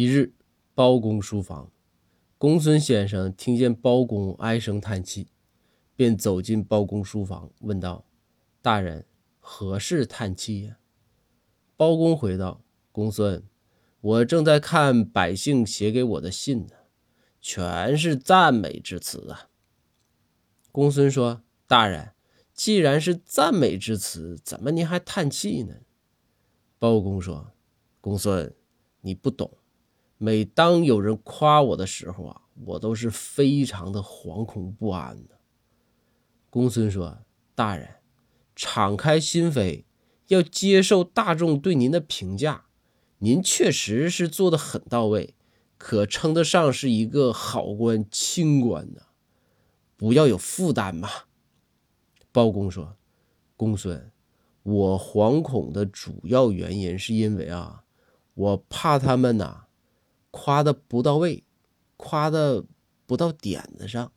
一日，包公书房，公孙先生听见包公唉声叹气，便走进包公书房，问道：“大人，何事叹气呀？”包公回道：“公孙，我正在看百姓写给我的信呢，全是赞美之词啊。”公孙说：“大人，既然是赞美之词，怎么您还叹气呢？”包公说：“公孙，你不懂。”每当有人夸我的时候啊，我都是非常的惶恐不安的。公孙说：“大人，敞开心扉，要接受大众对您的评价。您确实是做的很到位，可称得上是一个好官、清官的。不要有负担嘛。”包公说：“公孙，我惶恐的主要原因是因为啊，我怕他们呐。”夸的不到位，夸的不到点子上。